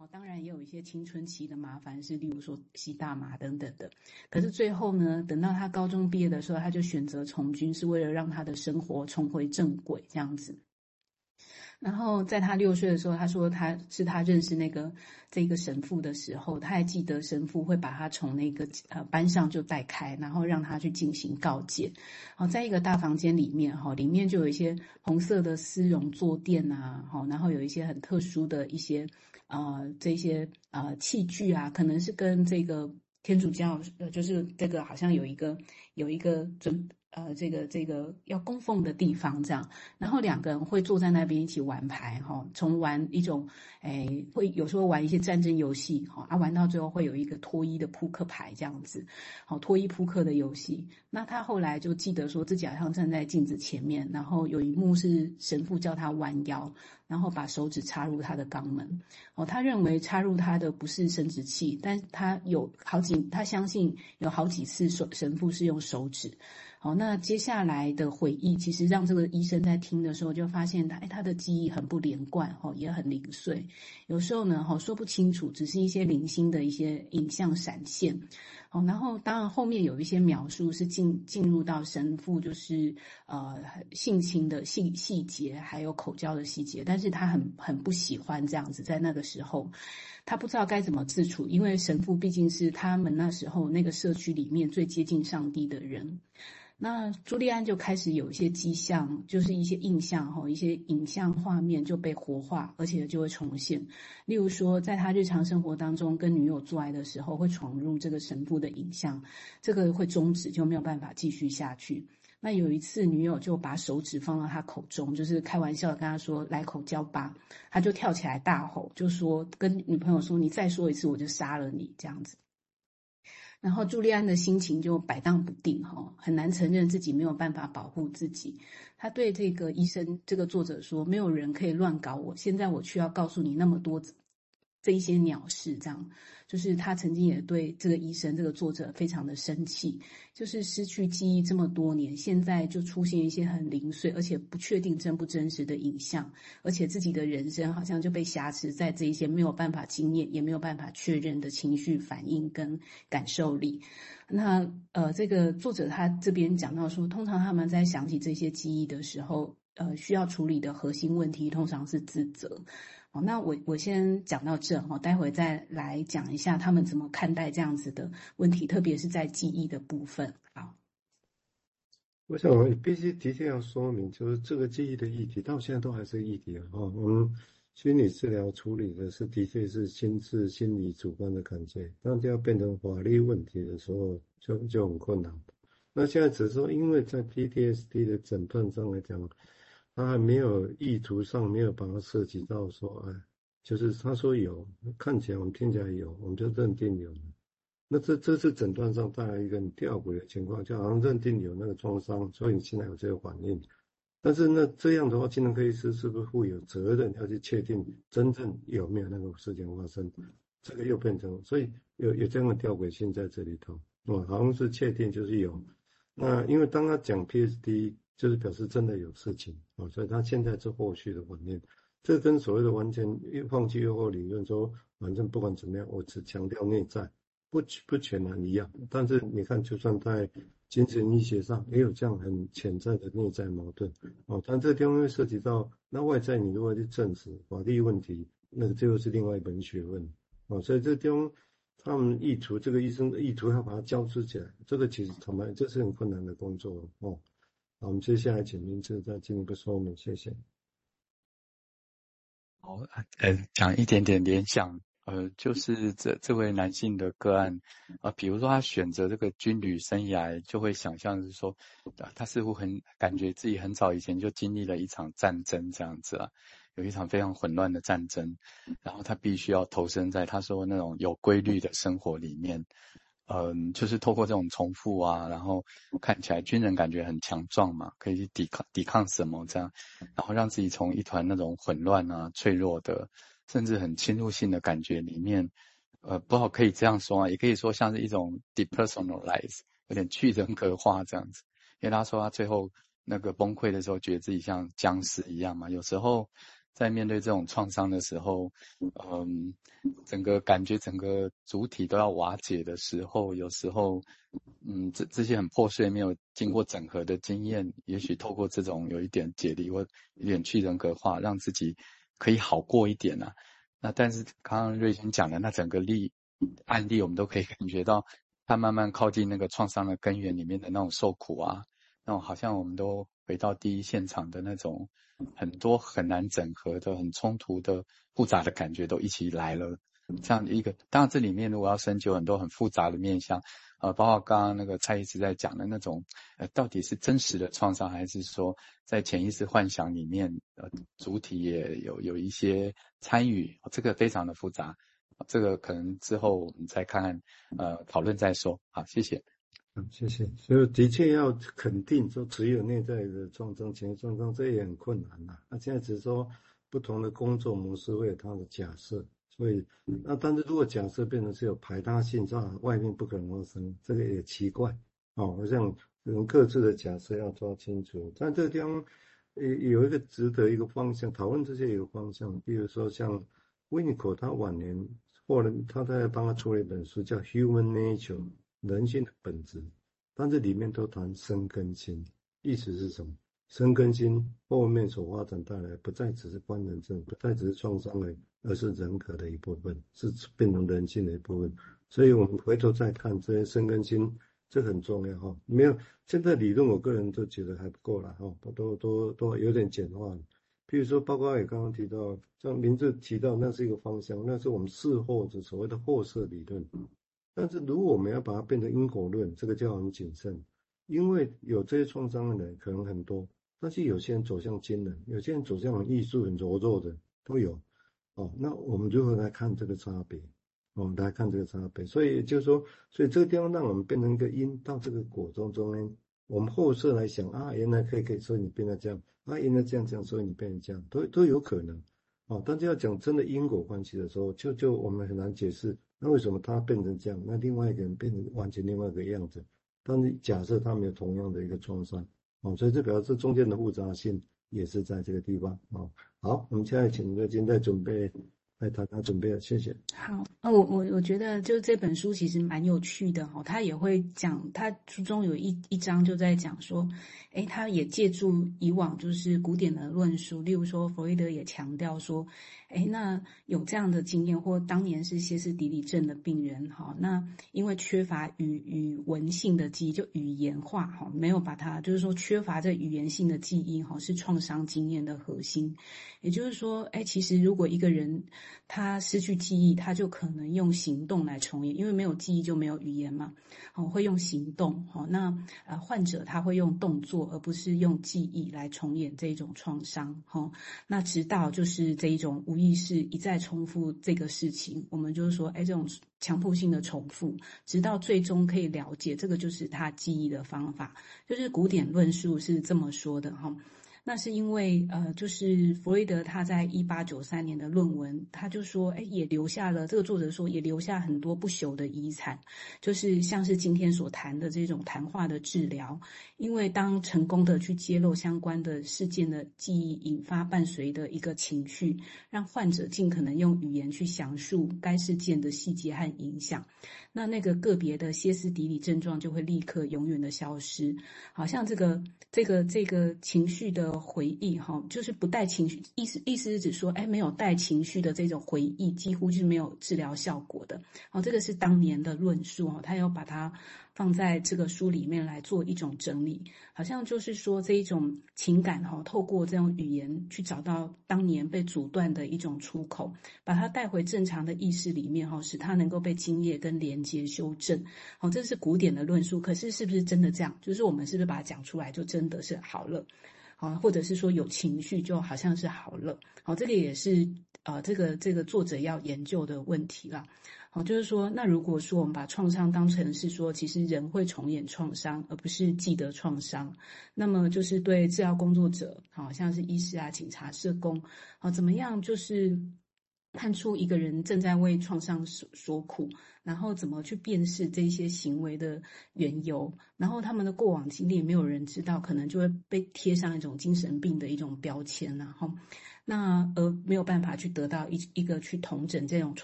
哦，当然也有一些青春期的麻烦，是例如说吸大麻等等的。可是最后呢，等到他高中毕业的时候，他就选择从军，是为了让他的生活重回正轨，这样子。然后在他六岁的时候，他说他是他认识那个这个神父的时候，他还记得神父会把他从那个呃班上就带开，然后让他去进行告诫。好，在一个大房间里面哈，里面就有一些红色的丝绒坐垫啊，好，然后有一些很特殊的一些呃这些呃器具啊，可能是跟这个天主教呃就是这个好像有一个有一个准。呃，这个这个要供奉的地方这样，然后两个人会坐在那边一起玩牌哈，从玩一种，诶，会有时候玩一些战争游戏哈，啊，玩到最后会有一个脱衣的扑克牌这样子，好，脱衣扑克的游戏。那他后来就记得说自己好像站在镜子前面，然后有一幕是神父叫他弯腰，然后把手指插入他的肛门，哦，他认为插入他的不是生殖器，但他有好几，他相信有好几次神神父是用手指。好，那接下来的回忆，其实让这个医生在听的时候就发现他，他的记忆很不连贯，哈，也很零碎，有时候呢，哈，说不清楚，只是一些零星的一些影像闪现。好，然后当然后面有一些描述是进进入到神父就是呃性侵的细细节，还有口交的细节，但是他很很不喜欢这样子，在那个时候，他不知道该怎么自处，因为神父毕竟是他们那时候那个社区里面最接近上帝的人。那朱利安就开始有一些迹象，就是一些印象哈，一些影像画面就被活化，而且就会重现。例如说，在他日常生活当中跟女友做爱的时候，会闯入这个神父的影像，这个会终止，就没有办法继续下去。那有一次，女友就把手指放到他口中，就是开玩笑跟他说：“来口交吧。”他就跳起来大吼，就说跟女朋友说：“你再说一次，我就杀了你。”这样子。然后朱利安的心情就摆荡不定，哈，很难承认自己没有办法保护自己。他对这个医生，这个作者说：“没有人可以乱搞我，现在我需要告诉你那么多。”这一些鸟事，这样就是他曾经也对这个医生、这个作者非常的生气，就是失去记忆这么多年，现在就出现一些很零碎而且不确定真不真实的影像，而且自己的人生好像就被挟持在这一些没有办法经验也没有办法确认的情绪反应跟感受里。那呃，这个作者他这边讲到说，通常他们在想起这些记忆的时候，呃，需要处理的核心问题通常是自责。那我我先讲到这哈，待会再来讲一下他们怎么看待这样子的问题，特别是在记忆的部分。好，我想必须的确要说明，就是这个记忆的议题到现在都还是议题。哈，我们心理治疗处理的是的确是心智、心理主观的感觉，当就要变成法律问题的时候，就就很困难。那现在只是说，因为在 PTSD 的诊断上来讲。他还没有意图上没有把它涉及到说，哎，就是他说有，看起来我们听起来有，我们就认定有。那这这是诊断上带来一个很吊诡的情况，就好像认定有那个创伤，所以你现在有这个反应。但是那这样的话，精神科医师是不是负有责任要去确定真正有没有那个事情发生？这个又变成，所以有有这样的吊诡性在这里头，哦，好像是确定就是有。那因为当他讲 PSD。就是表示真的有事情啊，所以他现在是后续的反应，这跟所谓的完全放弃诱惑理论说，反正不管怎么样，我只强调内在，不不全然一样。但是你看，就算在精神医学上也有这样很潜在的内在矛盾哦。但这地方又涉及到那外在，你如何去证实法律问题，那个最后是另外一门学问哦。所以这地方他们意图这个医生的意图要把它交织起来，这个其实坦白这是很困难的工作哦。好，我们接下来请明志再进一步说明，谢谢。好，呃，讲一点点联想，呃，就是这这位男性的个案，啊、呃，比如说他选择这个军旅生涯，就会想象是说，呃、他似乎很感觉自己很早以前就经历了一场战争这样子啊，有一场非常混乱的战争，然后他必须要投身在他说那种有规律的生活里面。嗯，就是透过这种重复啊，然后看起来军人感觉很强壮嘛，可以去抵抗抵抗什么这样，然后让自己从一团那种混乱啊、脆弱的，甚至很侵入性的感觉里面，呃，不好可以这样说啊，也可以说像是一种 depersonalize，有点去人格化这样子。因为他说他最后那个崩溃的时候，觉得自己像僵尸一样嘛，有时候在面对这种创伤的时候，嗯，整个感觉整个主体都要瓦解的时候，有时候，嗯，这这些很破碎、没有经过整合的经验，也许透过这种有一点解离或有点去人格化，让自己可以好过一点啊。那但是刚刚瑞轩讲的那整个例案例，我们都可以感觉到，他慢慢靠近那个创伤的根源里面的那种受苦啊。那种好像我们都回到第一现场的那种很多很难整合的、很冲突的、复杂的感觉都一起来了。这样一个，当然这里面如果要深究很多很复杂的面向，呃，包括刚刚那个蔡医师在讲的那种，呃，到底是真实的创伤，还是说在潜意识幻想里面，呃，主体也有有一些参与，这个非常的复杂。这个可能之后我们再看看，呃，讨论再说。好，谢谢。谢谢。所以的确要肯定说，只有内在的创伤、情绪创伤，这也很困难呐。那现在只是说不同的工作模式会有它的假设，所以那但是如果假设变成是有排他性，这样外面不可能发生，这个也奇怪哦。好像人各自的假设要抓清楚。但这个地方有一个值得一个方向讨论，这些有方向，比如说像维尼口他晚年或者他在帮他出了一本书，叫《Human Nature》。人性的本质，但这里面都谈生根心，意思是什么？生根心后面所发展带来，不再只是官能症，不再只是创伤而，而是人格的一部分，是变成人性的一部分。所以我们回头再看这些生根心，这很重要哈。没有现在理论，我个人都觉得还不够了哈，都都都有点简化。譬如说，包括也刚刚提到，像名字提到，那是一个方向，那是我们事后的所谓的后设理论。但是，如果我们要把它变成因果论，这个就要很谨慎，因为有这些创伤的人可能很多，但是有些人走向惊人，有些人走向很艺术、很柔弱的都有。哦，那我们如何来看这个差别？我们来看这个差别。所以就是说，所以这个地方让我们变成一个因到这个果中中呢，我们后设来想啊，原来可以可以说你变成这样，啊，原来这样这样，所以你变成这样，都都有可能。哦，但是要讲真的因果关系的时候，就就我们很难解释。那为什么他变成这样？那另外一个人变成完全另外一个样子？但是假设他没有同样的一个创伤，哦，所以这表示中间的复杂性也是在这个地方，哦。好，我们现在请瑞金在准备。来，他他准备了，谢谢。好，那我我我觉得就这本书其实蛮有趣的哈，他也会讲，他书中有一一章就在讲说，诶，他也借助以往就是古典的论述，例如说弗洛伊德也强调说，诶，那有这样的经验或当年是歇斯底里症的病人哈，那因为缺乏语语文性的记忆，就语言化哈，没有把它就是说缺乏这语言性的记忆哈，是创伤经验的核心。也就是说，诶，其实如果一个人他失去记忆，他就可能用行动来重演，因为没有记忆就没有语言嘛。哦，会用行动。哦，那呃，患者他会用动作，而不是用记忆来重演这种创伤。哦，那直到就是这一种无意识一再重复这个事情，我们就是说，哎，这种强迫性的重复，直到最终可以了解，这个就是他记忆的方法。就是古典论述是这么说的。哈。那是因为，呃，就是弗洛伊德他在一八九三年的论文，他就说，哎，也留下了这个作者说也留下很多不朽的遗产，就是像是今天所谈的这种谈话的治疗，因为当成功的去揭露相关的事件的记忆，引发伴随的一个情绪，让患者尽可能用语言去详述该事件的细节和影响，那那个个别的歇斯底里症状就会立刻永远的消失，好像这个这个这个情绪的。回忆哈，就是不带情绪，意思意思是指说，哎，没有带情绪的这种回忆，几乎是没有治疗效果的。哦，这个是当年的论述哦，他要把它放在这个书里面来做一种整理，好像就是说这一种情感哈，透过这种语言去找到当年被阻断的一种出口，把它带回正常的意识里面哈，使它能够被精液跟连接修正。好，这是古典的论述，可是是不是真的这样？就是我们是不是把它讲出来就真的是好了？好，或者是说有情绪就好像是好了，好，这个也是呃，这个这个作者要研究的问题啦。好，就是说，那如果说我们把创伤当成是说，其实人会重演创伤，而不是记得创伤，那么就是对治疗工作者，好像是医师啊、警察、社工，好，怎么样就是。看出一个人正在为创伤所所苦，然后怎么去辨识这些行为的缘由，然后他们的过往经历没有人知道，可能就会被贴上一种精神病的一种标签，然后。那而没有办法去得到一一个去同整这种创